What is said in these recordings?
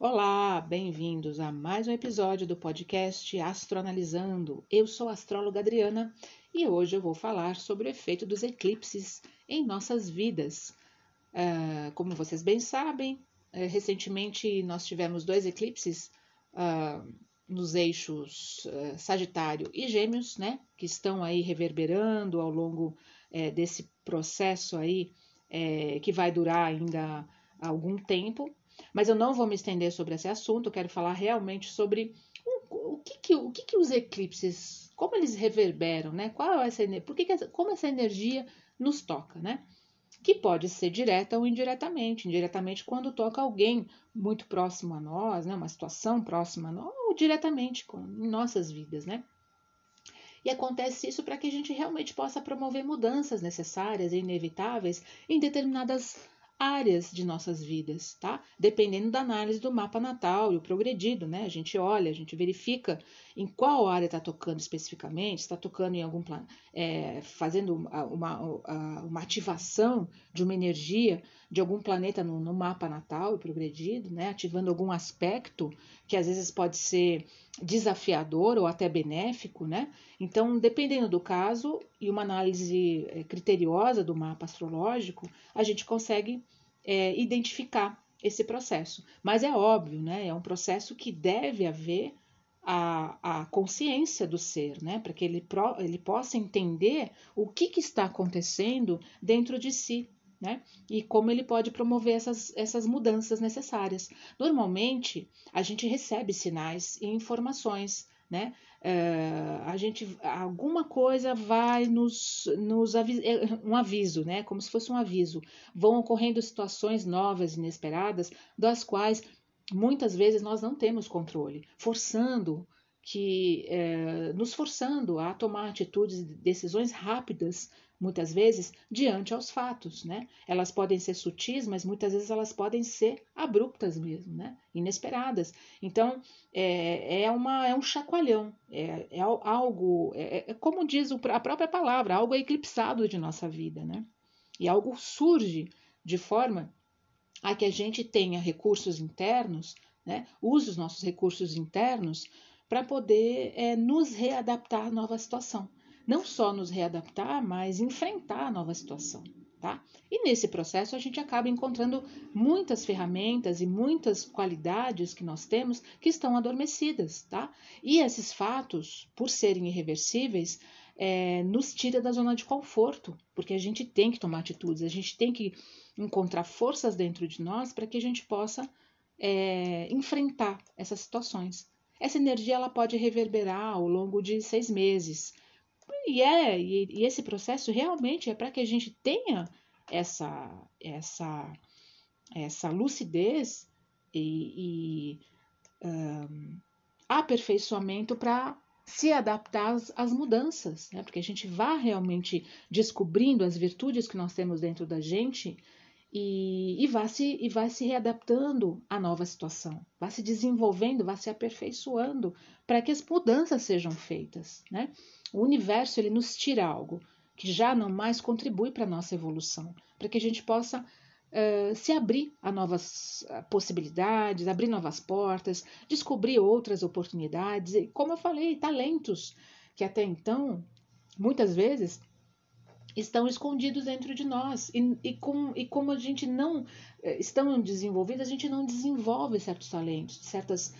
Olá, bem-vindos a mais um episódio do podcast Astroanalisando. Eu sou a astróloga Adriana e hoje eu vou falar sobre o efeito dos eclipses em nossas vidas. Uh, como vocês bem sabem, uh, recentemente nós tivemos dois eclipses uh, nos eixos Sagitário e Gêmeos, né, que estão aí reverberando ao longo eh, desse processo aí eh, que vai durar ainda algum tempo. Mas eu não vou me estender sobre esse assunto, eu quero falar realmente sobre o, que, que, o que, que os eclipses, como eles reverberam, né? Qual é essa por que, que como essa energia nos toca, né? Que pode ser direta ou indiretamente. Indiretamente quando toca alguém muito próximo a nós, né? Uma situação próxima a nós, ou diretamente com, em nossas vidas, né? E acontece isso para que a gente realmente possa promover mudanças necessárias e inevitáveis em determinadas áreas de nossas vidas, tá? Dependendo da análise do mapa natal e o progredido, né? A gente olha, a gente verifica em qual área está tocando especificamente, está tocando em algum plano, é, fazendo uma, uma, uma, ativação de uma energia de algum planeta no, no mapa natal e progredido, né? Ativando algum aspecto que às vezes pode ser desafiador ou até benéfico, né? Então, dependendo do caso e uma análise é, criteriosa do mapa astrológico, a gente consegue é, identificar esse processo. Mas é óbvio, né? É um processo que deve haver a, a consciência do ser, né? Para que ele, pro, ele possa entender o que, que está acontecendo dentro de si, né? E como ele pode promover essas, essas mudanças necessárias. Normalmente, a gente recebe sinais e informações, né? Uh, a gente alguma coisa vai nos, nos é, um aviso, né? Como se fosse um aviso. Vão ocorrendo situações novas, inesperadas, das quais muitas vezes nós não temos controle, forçando que é, nos forçando a tomar atitudes, decisões rápidas muitas vezes diante aos fatos, né? Elas podem ser sutis, mas muitas vezes elas podem ser abruptas mesmo, né? Inesperadas. Então é, é, uma, é um chacoalhão, é, é algo, é, é como diz a própria palavra, algo é eclipsado de nossa vida, né? E algo surge de forma a que a gente tenha recursos internos, né? Use os nossos recursos internos para poder é, nos readaptar à nova situação não só nos readaptar, mas enfrentar a nova situação. Tá? E nesse processo a gente acaba encontrando muitas ferramentas e muitas qualidades que nós temos que estão adormecidas, tá? E esses fatos, por serem irreversíveis, é, nos tira da zona de conforto, porque a gente tem que tomar atitudes, a gente tem que encontrar forças dentro de nós para que a gente possa é, enfrentar essas situações. Essa energia ela pode reverberar ao longo de seis meses, e é, e, e esse processo realmente é para que a gente tenha essa, essa, essa lucidez e, e um, aperfeiçoamento para se adaptar às, mudanças, né? porque a gente vai realmente descobrindo as virtudes que nós temos dentro da gente e, e, vai se, e vai se readaptando à nova situação, vai se desenvolvendo, vai se aperfeiçoando para que as mudanças sejam feitas. Né? O universo ele nos tira algo que já não mais contribui para a nossa evolução, para que a gente possa se abrir a novas possibilidades, abrir novas portas, descobrir outras oportunidades e, como eu falei, talentos que até então, muitas vezes, estão escondidos dentro de nós. E, e, com, e como a gente não eh, estão desenvolvidos, a gente não desenvolve certos talentos, certas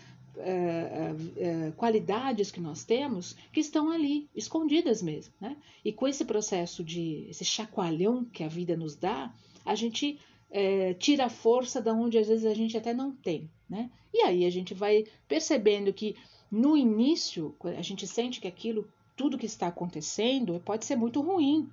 qualidades que nós temos que estão ali, escondidas mesmo. Né? E com esse processo de esse chacoalhão que a vida nos dá, a gente tira a força da onde às vezes a gente até não tem. Né? E aí a gente vai percebendo que no início a gente sente que aquilo, tudo que está acontecendo, pode ser muito ruim,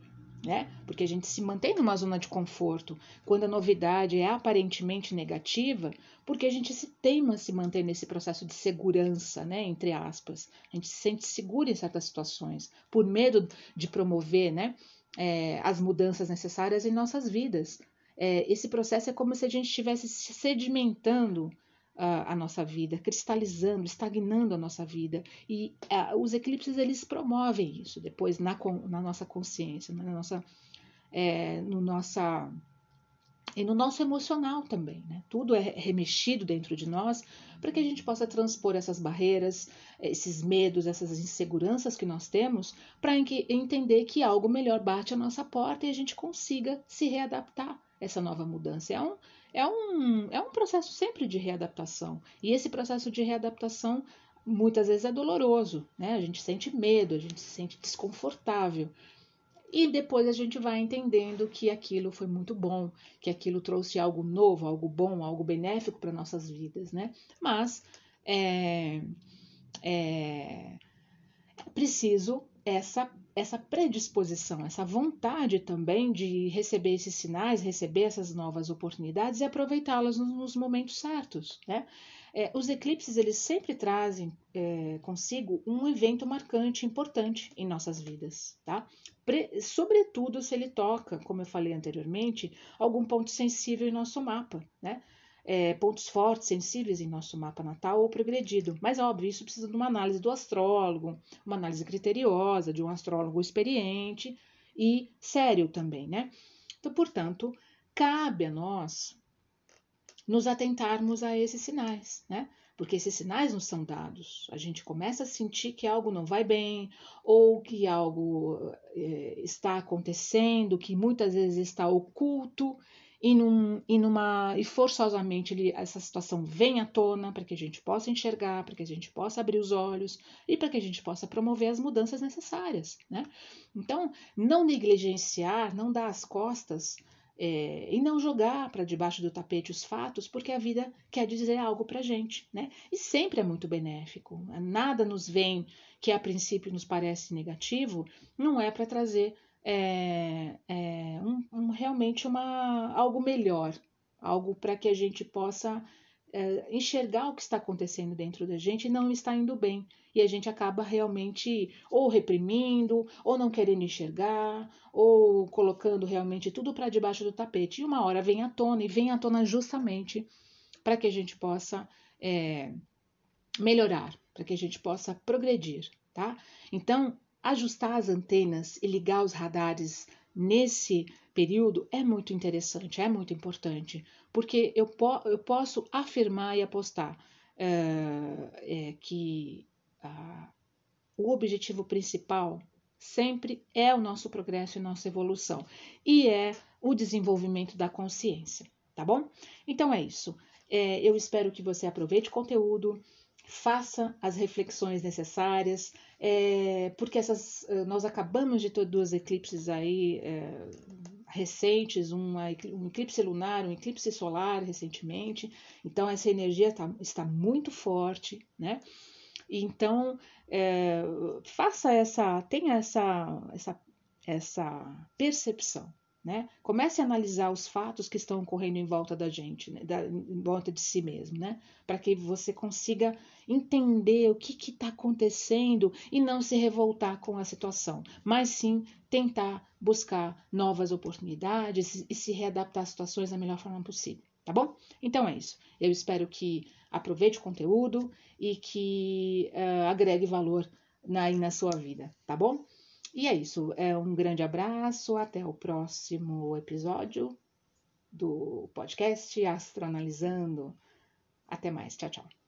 né? Porque a gente se mantém numa zona de conforto quando a novidade é aparentemente negativa, porque a gente se teima a se manter nesse processo de segurança, né? Entre aspas, a gente se sente seguro em certas situações por medo de promover, né? É, as mudanças necessárias em nossas vidas. É, esse processo é como se a gente estivesse sedimentando a, a nossa vida, cristalizando, estagnando a nossa vida. E a, os eclipses eles promovem isso depois na, na nossa consciência, na nossa, é, no nossa e no nosso emocional também, né? Tudo é remexido dentro de nós para que a gente possa transpor essas barreiras, esses medos, essas inseguranças que nós temos, para entender que algo melhor bate a nossa porta e a gente consiga se readaptar essa nova mudança. É um, é um, é um processo sempre de readaptação. E esse processo de readaptação muitas vezes é doloroso, né? A gente sente medo, a gente se sente desconfortável. E depois a gente vai entendendo que aquilo foi muito bom, que aquilo trouxe algo novo, algo bom, algo benéfico para nossas vidas, né? Mas é, é, é preciso essa essa predisposição, essa vontade também de receber esses sinais, receber essas novas oportunidades e aproveitá-las nos momentos certos, né? É, os eclipses eles sempre trazem é, consigo um evento marcante, importante em nossas vidas, tá? Pre sobretudo se ele toca, como eu falei anteriormente, algum ponto sensível em nosso mapa, né? É, pontos fortes, sensíveis em nosso mapa natal ou progredido. Mas, óbvio, isso precisa de uma análise do astrólogo, uma análise criteriosa, de um astrólogo experiente e sério também, né? Então, portanto, cabe a nós nos atentarmos a esses sinais, né? Porque esses sinais não são dados. A gente começa a sentir que algo não vai bem, ou que algo é, está acontecendo, que muitas vezes está oculto, e, num, e, numa, e forçosamente ele, essa situação vem à tona para que a gente possa enxergar, para que a gente possa abrir os olhos e para que a gente possa promover as mudanças necessárias. Né? Então, não negligenciar, não dar as costas é, e não jogar para debaixo do tapete os fatos, porque a vida quer dizer algo para a gente, né? E sempre é muito benéfico. Nada nos vem que a princípio nos parece negativo, não é para trazer é, é, um, um, realmente uma, algo melhor, algo para que a gente possa é, enxergar o que está acontecendo dentro da gente e não está indo bem. E a gente acaba realmente ou reprimindo, ou não querendo enxergar, ou colocando realmente tudo para debaixo do tapete. E uma hora vem à tona, e vem à tona justamente para que a gente possa é, melhorar, para que a gente possa progredir, tá? Então, ajustar as antenas e ligar os radares nesse período é muito interessante, é muito importante, porque eu, po eu posso afirmar e apostar uh, é, que uh, o objetivo principal sempre é o nosso progresso e nossa evolução, e é o desenvolvimento da consciência, tá bom? Então é isso. É, eu espero que você aproveite o conteúdo, faça as reflexões necessárias, é, porque essas, eh, nós acabamos de ter duas eclipses aí é, recentes, uma, um eclipse lunar, um eclipse solar recentemente, então essa energia tá, está muito forte, né? Então, é, faça essa, tenha essa, essa, essa percepção, né? Comece a analisar os fatos que estão ocorrendo em volta da gente, né? da, em volta de si mesmo, né? Para que você consiga entender o que está acontecendo e não se revoltar com a situação, mas sim tentar buscar novas oportunidades e se readaptar às situações da melhor forma possível, tá bom? Então é isso. Eu espero que aproveite o conteúdo e que uh, agregue valor na, na sua vida, tá bom? E é isso. É um grande abraço. Até o próximo episódio do podcast Astroanalisando. Até mais. Tchau, tchau.